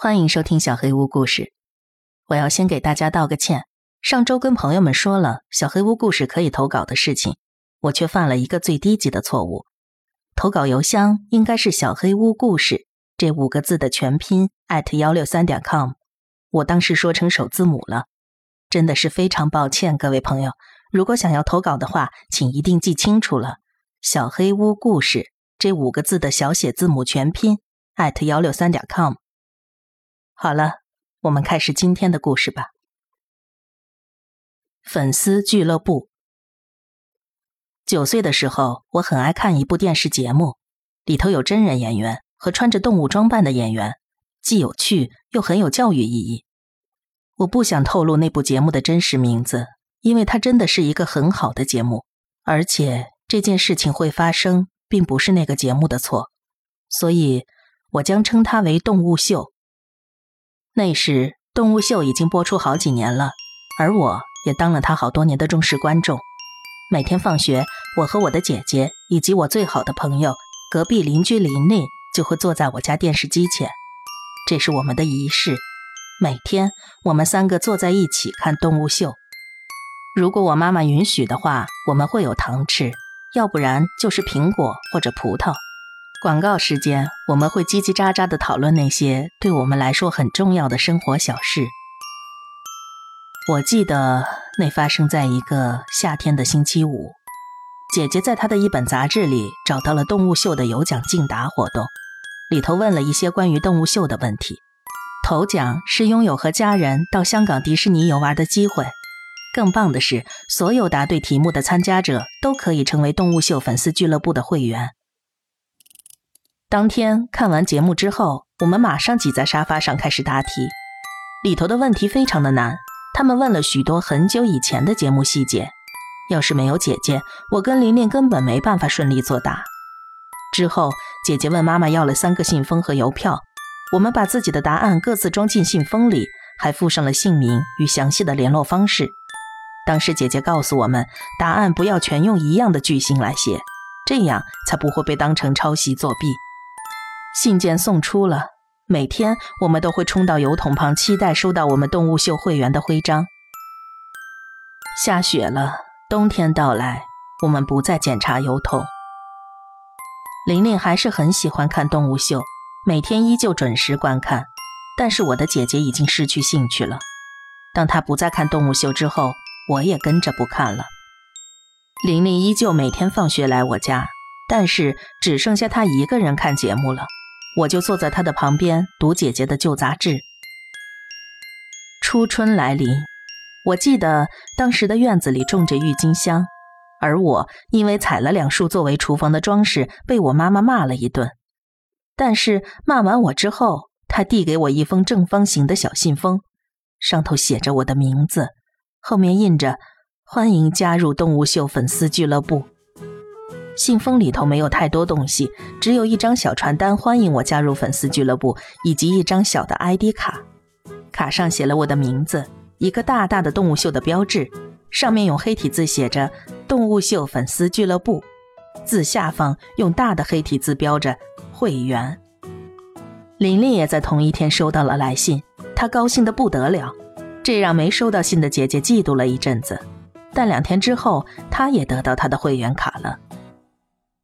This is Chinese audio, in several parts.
欢迎收听小黑屋故事。我要先给大家道个歉，上周跟朋友们说了小黑屋故事可以投稿的事情，我却犯了一个最低级的错误。投稿邮箱应该是小黑屋故事这五个字的全拼艾特幺六三点 com，我当时说成首字母了，真的是非常抱歉，各位朋友。如果想要投稿的话，请一定记清楚了，小黑屋故事这五个字的小写字母全拼艾特幺六三点 com。好了，我们开始今天的故事吧。粉丝俱乐部。九岁的时候，我很爱看一部电视节目，里头有真人演员和穿着动物装扮的演员，既有趣又很有教育意义。我不想透露那部节目的真实名字，因为它真的是一个很好的节目，而且这件事情会发生，并不是那个节目的错，所以我将称它为《动物秀》。那时，动物秀已经播出好几年了，而我也当了他好多年的忠实观众。每天放学，我和我的姐姐以及我最好的朋友隔壁邻居琳琳就会坐在我家电视机前，这是我们的仪式。每天，我们三个坐在一起看动物秀。如果我妈妈允许的话，我们会有糖吃，要不然就是苹果或者葡萄。广告时间，我们会叽叽喳喳的讨论那些对我们来说很重要的生活小事。我记得那发生在一个夏天的星期五，姐姐在她的一本杂志里找到了动物秀的有奖竞答活动，里头问了一些关于动物秀的问题。头奖是拥有和家人到香港迪士尼游玩的机会，更棒的是，所有答对题目的参加者都可以成为动物秀粉丝俱乐部的会员。当天看完节目之后，我们马上挤在沙发上开始答题。里头的问题非常的难，他们问了许多很久以前的节目细节。要是没有姐姐，我跟琳琳根本没办法顺利作答。之后，姐姐问妈妈要了三个信封和邮票，我们把自己的答案各自装进信封里，还附上了姓名与详细的联络方式。当时姐姐告诉我们，答案不要全用一样的句型来写，这样才不会被当成抄袭作弊。信件送出了，每天我们都会冲到邮筒旁，期待收到我们动物秀会员的徽章。下雪了，冬天到来，我们不再检查邮筒。玲玲还是很喜欢看动物秀，每天依旧准时观看。但是我的姐姐已经失去兴趣了。当她不再看动物秀之后，我也跟着不看了。玲玲依旧每天放学来我家，但是只剩下她一个人看节目了。我就坐在他的旁边读姐姐的旧杂志。初春来临，我记得当时的院子里种着郁金香，而我因为采了两束作为厨房的装饰，被我妈妈骂了一顿。但是骂完我之后，她递给我一封正方形的小信封，上头写着我的名字，后面印着“欢迎加入动物秀粉丝俱乐部”。信封里头没有太多东西，只有一张小传单，欢迎我加入粉丝俱乐部，以及一张小的 ID 卡。卡上写了我的名字，一个大大的动物秀的标志，上面用黑体字写着“动物秀粉丝俱乐部”，字下方用大的黑体字标着“会员”。琳琳也在同一天收到了来信，她高兴得不得了，这让没收到信的姐姐嫉妒了一阵子。但两天之后，她也得到她的会员卡了。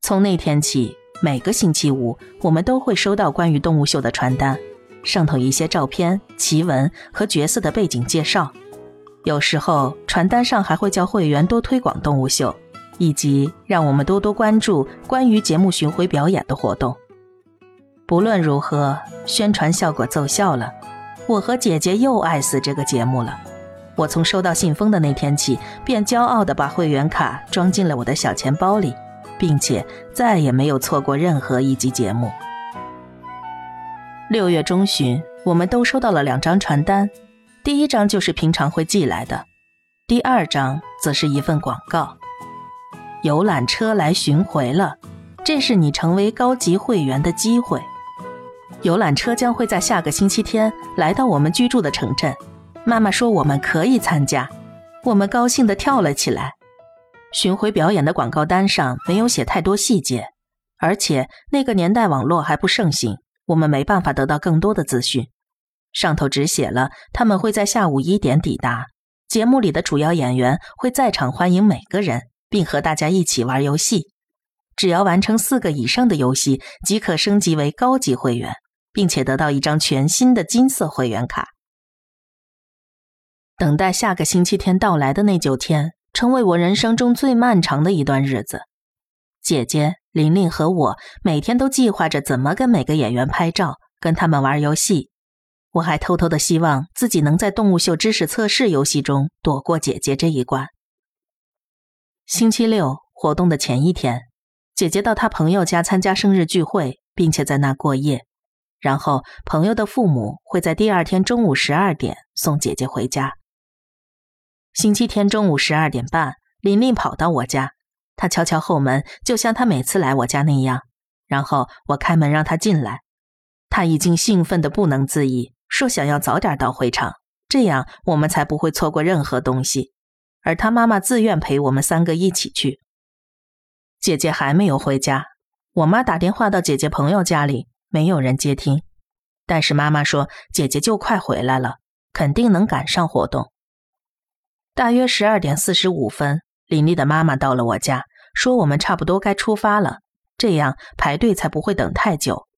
从那天起，每个星期五，我们都会收到关于动物秀的传单，上头一些照片、奇闻和角色的背景介绍。有时候，传单上还会叫会员多推广动物秀，以及让我们多多关注关于节目巡回表演的活动。不论如何，宣传效果奏效了，我和姐姐又爱死这个节目了。我从收到信封的那天起，便骄傲地把会员卡装进了我的小钱包里。并且再也没有错过任何一集节目。六月中旬，我们都收到了两张传单，第一张就是平常会寄来的，第二张则是一份广告：游览车来巡回了，这是你成为高级会员的机会。游览车将会在下个星期天来到我们居住的城镇。妈妈说我们可以参加，我们高兴地跳了起来。巡回表演的广告单上没有写太多细节，而且那个年代网络还不盛行，我们没办法得到更多的资讯。上头只写了他们会在下午一点抵达，节目里的主要演员会在场欢迎每个人，并和大家一起玩游戏。只要完成四个以上的游戏，即可升级为高级会员，并且得到一张全新的金色会员卡。等待下个星期天到来的那九天，成为我人生中最漫长的一段日子。姐姐玲玲和我每天都计划着怎么跟每个演员拍照，跟他们玩游戏。我还偷偷的希望自己能在动物秀知识测试游戏中躲过姐姐这一关。星期六活动的前一天，姐姐到她朋友家参加生日聚会，并且在那过夜。然后朋友的父母会在第二天中午十二点送姐姐回家。星期天中午十二点半，琳琳跑到我家，她敲敲后门，就像她每次来我家那样。然后我开门让她进来，她已经兴奋的不能自已。说想要早点到会场，这样我们才不会错过任何东西。而他妈妈自愿陪我们三个一起去。姐姐还没有回家，我妈打电话到姐姐朋友家里，没有人接听。但是妈妈说姐姐就快回来了，肯定能赶上活动。大约十二点四十五分，林丽的妈妈到了我家，说我们差不多该出发了，这样排队才不会等太久。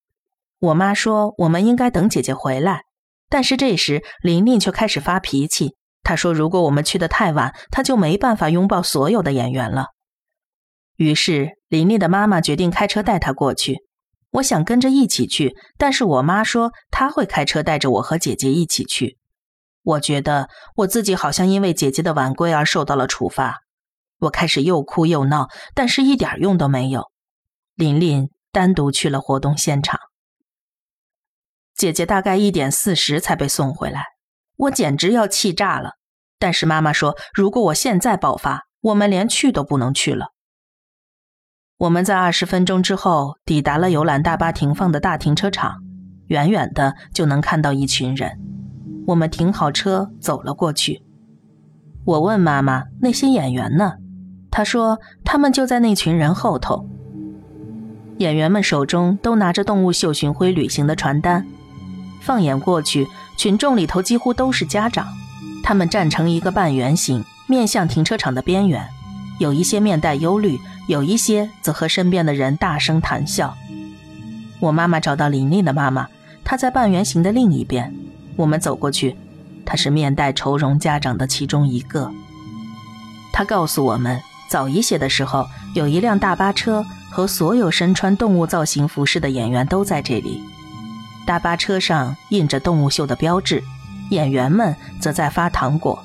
我妈说我们应该等姐姐回来。但是这时，琳琳却开始发脾气。她说：“如果我们去的太晚，她就没办法拥抱所有的演员了。”于是，琳琳的妈妈决定开车带她过去。我想跟着一起去，但是我妈说她会开车带着我和姐姐一起去。我觉得我自己好像因为姐姐的晚归而受到了处罚。我开始又哭又闹，但是一点用都没有。琳琳单独去了活动现场。姐姐大概一点四十才被送回来，我简直要气炸了。但是妈妈说，如果我现在爆发，我们连去都不能去了。我们在二十分钟之后抵达了游览大巴停放的大停车场，远远的就能看到一群人。我们停好车走了过去。我问妈妈：“那些演员呢？”她说：“他们就在那群人后头。”演员们手中都拿着动物秀巡回旅行的传单。放眼过去，群众里头几乎都是家长，他们站成一个半圆形，面向停车场的边缘。有一些面带忧虑，有一些则和身边的人大声谈笑。我妈妈找到琳琳的妈妈，她在半圆形的另一边。我们走过去，他是面带愁容家长的其中一个。他告诉我们，早一些的时候，有一辆大巴车和所有身穿动物造型服饰的演员都在这里。大巴车上印着动物秀的标志，演员们则在发糖果。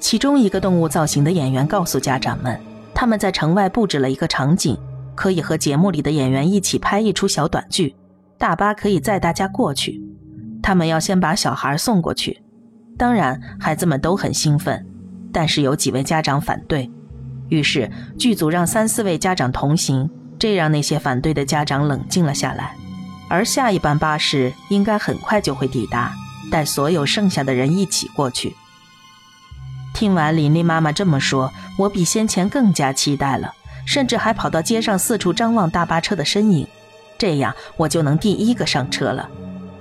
其中一个动物造型的演员告诉家长们，他们在城外布置了一个场景，可以和节目里的演员一起拍一出小短剧。大巴可以载大家过去，他们要先把小孩送过去。当然，孩子们都很兴奋，但是有几位家长反对，于是剧组让三四位家长同行，这让那些反对的家长冷静了下来。而下一班巴士应该很快就会抵达，带所有剩下的人一起过去。听完琳琳妈妈这么说，我比先前更加期待了，甚至还跑到街上四处张望大巴车的身影，这样我就能第一个上车了。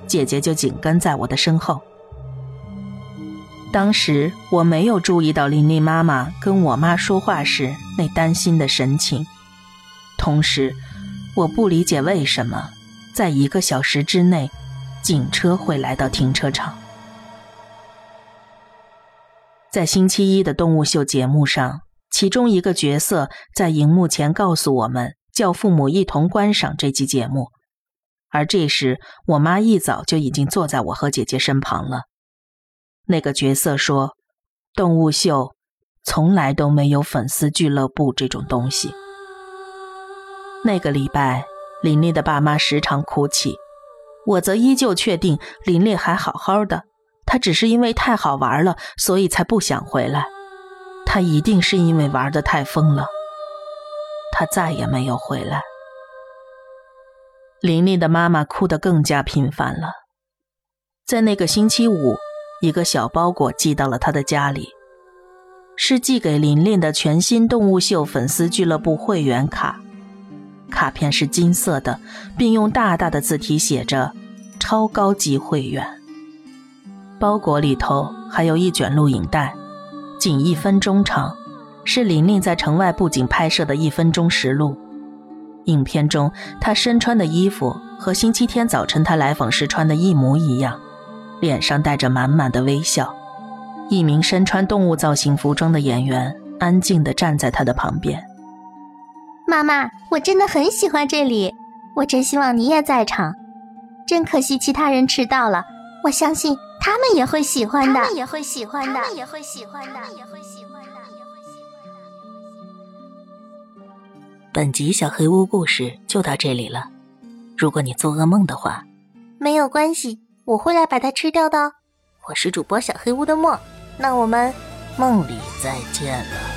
姐姐就紧跟在我的身后。当时我没有注意到琳琳妈妈跟我妈说话时那担心的神情，同时我不理解为什么。在一个小时之内，警车会来到停车场。在星期一的动物秀节目上，其中一个角色在荧幕前告诉我们，叫父母一同观赏这期节目。而这时，我妈一早就已经坐在我和姐姐身旁了。那个角色说：“动物秀从来都没有粉丝俱乐部这种东西。”那个礼拜。林丽的爸妈时常哭泣，我则依旧确定林丽还好好的。她只是因为太好玩了，所以才不想回来。她一定是因为玩的太疯了。她再也没有回来。林丽的妈妈哭得更加频繁了。在那个星期五，一个小包裹寄到了她的家里，是寄给琳琳的全新动物秀粉丝俱乐部会员卡。卡片是金色的，并用大大的字体写着“超高级会员”。包裹里头还有一卷录影带，仅一分钟长，是玲玲在城外布景拍摄的一分钟实录。影片中，他身穿的衣服和星期天早晨他来访时穿的一模一样，脸上带着满满的微笑。一名身穿动物造型服装的演员安静地站在他的旁边。妈妈，我真的很喜欢这里，我真希望你也在场。真可惜其他人迟到了，我相信他们也会喜欢的。他们也会喜欢的。他们也会喜欢的。也会喜欢本集小黑屋故事就到这里了。如果你做噩梦的话，没有关系，我会来把它吃掉的。我是主播小黑屋的墨，那我们梦里再见了。